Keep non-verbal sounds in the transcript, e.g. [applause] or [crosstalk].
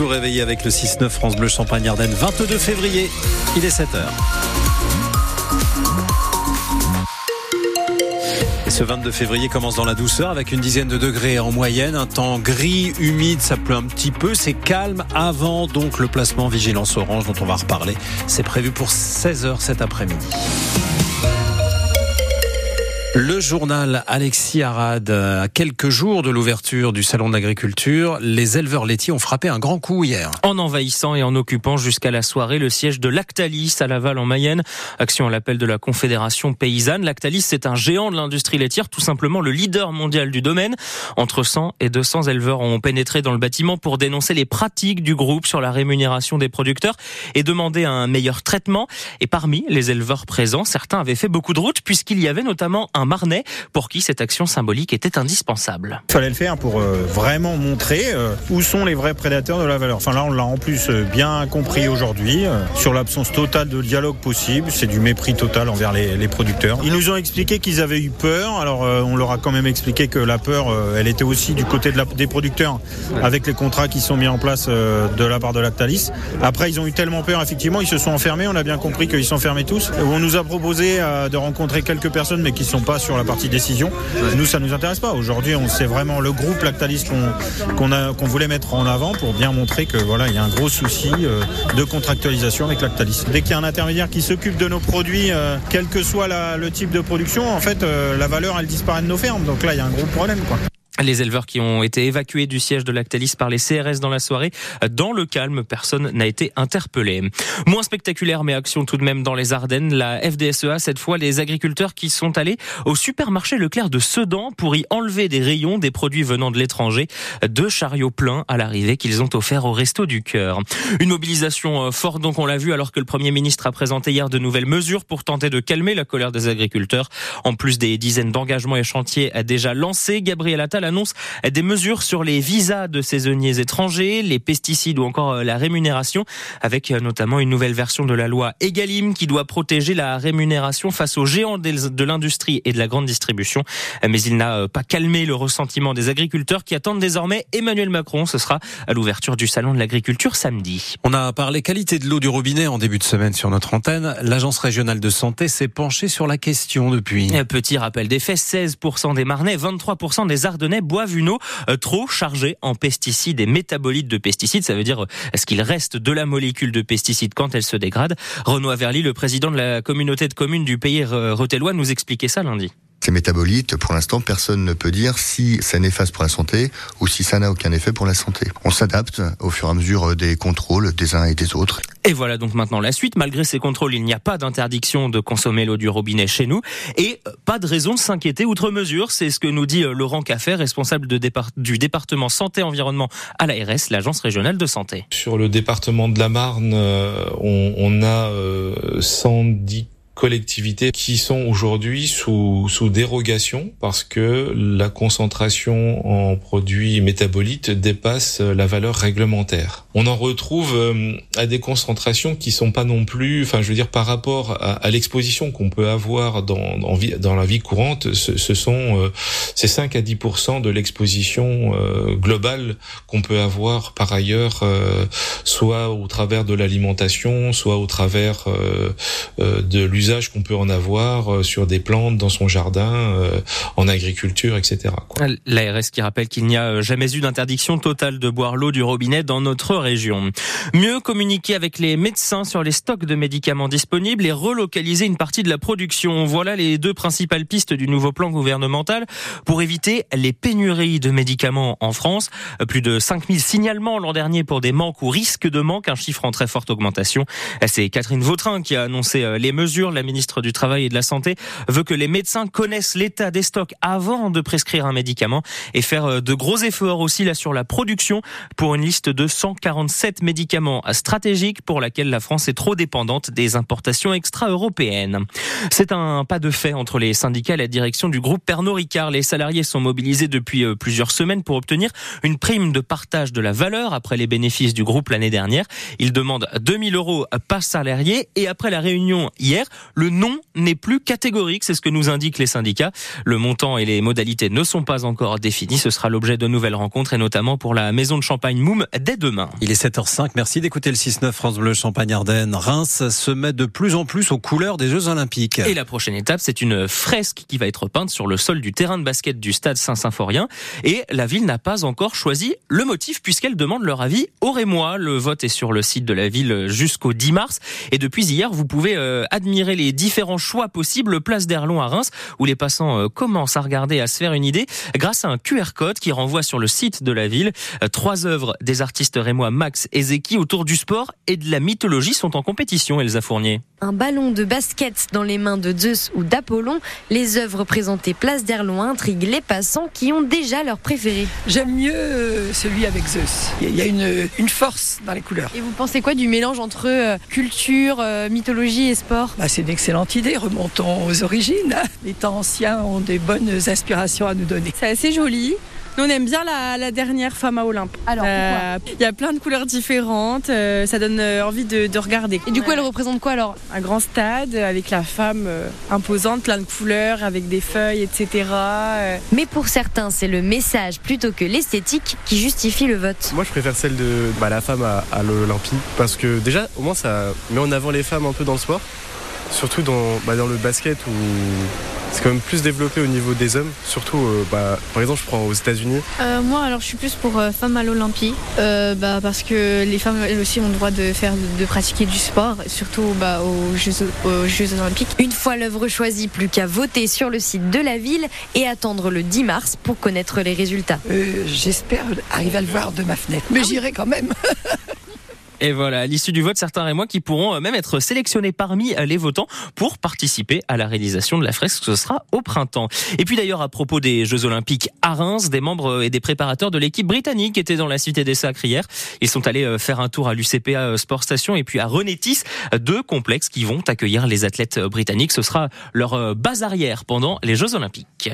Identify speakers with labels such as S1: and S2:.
S1: vous réveiller avec le 6-9 France Bleu Champagne Ardenne, 22 février, il est 7h. Et ce 22 février commence dans la douceur avec une dizaine de degrés en moyenne, un temps gris, humide, ça pleut un petit peu, c'est calme avant donc le placement vigilance orange dont on va reparler. C'est prévu pour 16h cet après-midi. Le journal Alexis Arad, à quelques jours de l'ouverture du salon d'agriculture, les éleveurs laitiers ont frappé un grand coup hier.
S2: En envahissant et en occupant jusqu'à la soirée le siège de Lactalis à Laval en Mayenne, action à l'appel de la Confédération paysanne. Lactalis, c'est un géant de l'industrie laitière, tout simplement le leader mondial du domaine. Entre 100 et 200 éleveurs ont pénétré dans le bâtiment pour dénoncer les pratiques du groupe sur la rémunération des producteurs et demander un meilleur traitement. Et parmi les éleveurs présents, certains avaient fait beaucoup de routes puisqu'il y avait notamment un Marnais pour qui cette action symbolique était indispensable.
S3: Il fallait le faire pour euh, vraiment montrer euh, où sont les vrais prédateurs de la valeur. Enfin là, on l'a en plus euh, bien compris aujourd'hui sur l'absence totale de dialogue possible. C'est du mépris total envers les, les producteurs. Ils nous ont expliqué qu'ils avaient eu peur. Alors on leur a quand même expliqué que la peur, elle était aussi du côté de la, des producteurs avec les contrats qui sont mis en place de la part de Lactalis. Après, ils ont eu tellement peur, effectivement, ils se sont enfermés. On a bien compris qu'ils sont fermés tous. On nous a proposé de rencontrer quelques personnes, mais qui ne sont pas sur la partie décision. Nous, ça nous intéresse pas. Aujourd'hui, on c'est vraiment le groupe Lactalis qu'on voulait mettre en avant pour bien montrer que voilà, il y a un gros souci euh, de contractualisation avec Lactalis. Dès qu'il y a un intermédiaire qui s'occupe de nos produits, euh, quel que soit le type de production, en fait, euh, la valeur elle disparaît de nos fermes. Donc là, il y a un gros problème.
S2: Les éleveurs qui ont été évacués du siège de Lactalis par les CRS dans la soirée, dans le calme, personne n'a été interpellé. Moins spectaculaire, mais action tout de même dans les Ardennes. La FDSEA, cette fois, les agriculteurs qui sont allés au supermarché Leclerc de Sedan pour y enlever des rayons des produits venant de l'étranger. Deux chariots pleins à l'arrivée qu'ils ont offerts au Resto du Cœur. Une mobilisation forte, donc on l'a vu, alors que le Premier ministre a présenté hier de nouvelles mesures pour tenter de calmer la colère des agriculteurs. En plus des dizaines d'engagements et chantiers déjà lancés, Gabriel Attal annonce des mesures sur les visas de saisonniers étrangers, les pesticides ou encore la rémunération, avec notamment une nouvelle version de la loi Egalim qui doit protéger la rémunération face aux géants de l'industrie et de la grande distribution. Mais il n'a pas calmé le ressentiment des agriculteurs qui attendent désormais Emmanuel Macron. Ce sera à l'ouverture du salon de l'agriculture samedi.
S1: On a parlé qualité de l'eau du robinet en début de semaine sur notre antenne. L'agence régionale de santé s'est penchée sur la question depuis.
S2: Petit rappel des faits, 16% des Marnais, 23% des Boivent une eau euh, trop chargée en pesticides et métabolites de pesticides. Ça veut dire, est-ce qu'il reste de la molécule de pesticides quand elle se dégrade? Renaud Averly, le président de la communauté de communes du pays rotellois, nous expliquait ça lundi.
S4: Ces métabolites, pour l'instant, personne ne peut dire si ça néfaste pour la santé ou si ça n'a aucun effet pour la santé. On s'adapte au fur et à mesure des contrôles des uns et des autres.
S2: Et voilà donc maintenant la suite. Malgré ces contrôles, il n'y a pas d'interdiction de consommer l'eau du robinet chez nous et pas de raison de s'inquiéter outre mesure. C'est ce que nous dit euh, Laurent Caffer, responsable du département santé-environnement à l'ARS, l'agence régionale de santé.
S5: Sur le département de la Marne, euh, on, on a 110 euh, collectivités qui sont aujourd'hui sous, sous dérogation parce que la concentration en produits métabolites dépasse la valeur réglementaire. On en retrouve euh, à des concentrations qui sont pas non plus, enfin je veux dire par rapport à, à l'exposition qu'on peut avoir dans, dans, dans, la vie courante, ce, ce sont euh, c'est 5 à 10 de l'exposition euh, globale qu'on peut avoir par ailleurs, euh, soit au travers de l'alimentation, soit au travers de l'usage qu'on peut en avoir euh, sur des plantes dans son jardin, euh, en agriculture, etc.
S2: L'ARS qui rappelle qu'il n'y a euh, jamais eu d'interdiction totale de boire l'eau du robinet dans notre région. Mieux communiquer avec les médecins sur les stocks de médicaments disponibles et relocaliser une partie de la production. Voilà les deux principales pistes du nouveau plan gouvernemental pour éviter les pénuries de médicaments en France. Plus de 5000 signalements l'an dernier pour des manques ou risques de manque, un chiffre en très forte augmentation. C'est Catherine Vautrin qui a annoncé les mesures la ministre du Travail et de la Santé veut que les médecins connaissent l'état des stocks avant de prescrire un médicament et faire euh, de gros efforts aussi là sur la production pour une liste de 147 médicaments stratégiques pour laquelle la France est trop dépendante des importations extra-européennes. C'est un pas de fait entre les syndicats et la direction du groupe Pernod Ricard. Les salariés sont mobilisés depuis euh, plusieurs semaines pour obtenir une prime de partage de la valeur après les bénéfices du groupe l'année dernière. Ils demandent 2000 euros par salarié et après la réunion hier, le nom n'est plus catégorique, c'est ce que nous indiquent les syndicats. Le montant et les modalités ne sont pas encore définis. Ce sera l'objet de nouvelles rencontres et notamment pour la maison de Champagne Moum dès demain.
S1: Il est 7h05. Merci d'écouter le 6-9 France Bleu Champagne Ardennes. Reims se met de plus en plus aux couleurs des Jeux Olympiques.
S2: Et la prochaine étape, c'est une fresque qui va être peinte sur le sol du terrain de basket du stade Saint-Symphorien. Et la ville n'a pas encore choisi le motif puisqu'elle demande leur avis au Rémois. Le vote est sur le site de la ville jusqu'au 10 mars. Et depuis hier, vous pouvez euh, admirer les différents choix possibles. Place d'Erlon à Reims, où les passants euh, commencent à regarder, à se faire une idée, grâce à un QR code qui renvoie sur le site de la ville. Euh, trois œuvres des artistes rémois Max et Zeki autour du sport et de la mythologie sont en compétition, Elsa Fournier.
S6: Un ballon de basket dans les mains de Zeus ou d'Apollon, les œuvres présentées place d'Erlon intriguent les passants qui ont déjà leur préféré.
S7: J'aime mieux celui avec Zeus. Il y a une, une force dans les couleurs.
S8: Et vous pensez quoi du mélange entre culture, mythologie et sport?
S7: Bah, C'est une excellente idée. Remontons aux origines. [laughs] Les temps anciens ont des bonnes inspirations à nous donner.
S8: C'est assez joli. Nous, on aime bien la, dernière femme à Olympe.
S6: Alors,
S8: euh, Il y a plein de couleurs différentes, euh, ça donne euh, envie de, regarder.
S6: Et du coup, elle représente quoi alors?
S8: Un grand stade avec la femme imposante, plein de couleurs, avec des feuilles, etc.
S6: Mais pour certains, c'est le message plutôt que l'esthétique qui justifie le vote.
S9: Moi, je préfère celle de bah, la femme à, à l'Olympie parce que déjà, au moins, ça met en avant les femmes un peu dans le sport surtout dans, bah, dans le basket où c'est quand même plus développé au niveau des hommes, surtout euh, bah, par exemple je prends aux États-Unis.
S10: Euh, moi alors je suis plus pour euh, femmes à l'Olympie euh, bah, parce que les femmes elles aussi ont le droit de faire de pratiquer du sport, surtout bah, aux, Jeux, aux Jeux Olympiques.
S6: Une fois l'œuvre choisie, plus qu'à voter sur le site de la ville et attendre le 10 mars pour connaître les résultats.
S7: J'espère arriver à le voir de ma fenêtre, mais ah j'irai quand même. [laughs]
S2: Et voilà, à l'issue du vote, certains et moi qui pourront euh, même être sélectionnés parmi euh, les votants pour participer à la réalisation de la fresque. Ce sera au printemps. Et puis d'ailleurs, à propos des Jeux Olympiques à Reims, des membres euh, et des préparateurs de l'équipe britannique étaient dans la Cité des Sacres hier. Ils sont allés faire un tour à l'UCPA Sport Station et puis à Renétis, deux complexes qui vont accueillir les athlètes britanniques. Ce sera leur base arrière pendant les Jeux Olympiques.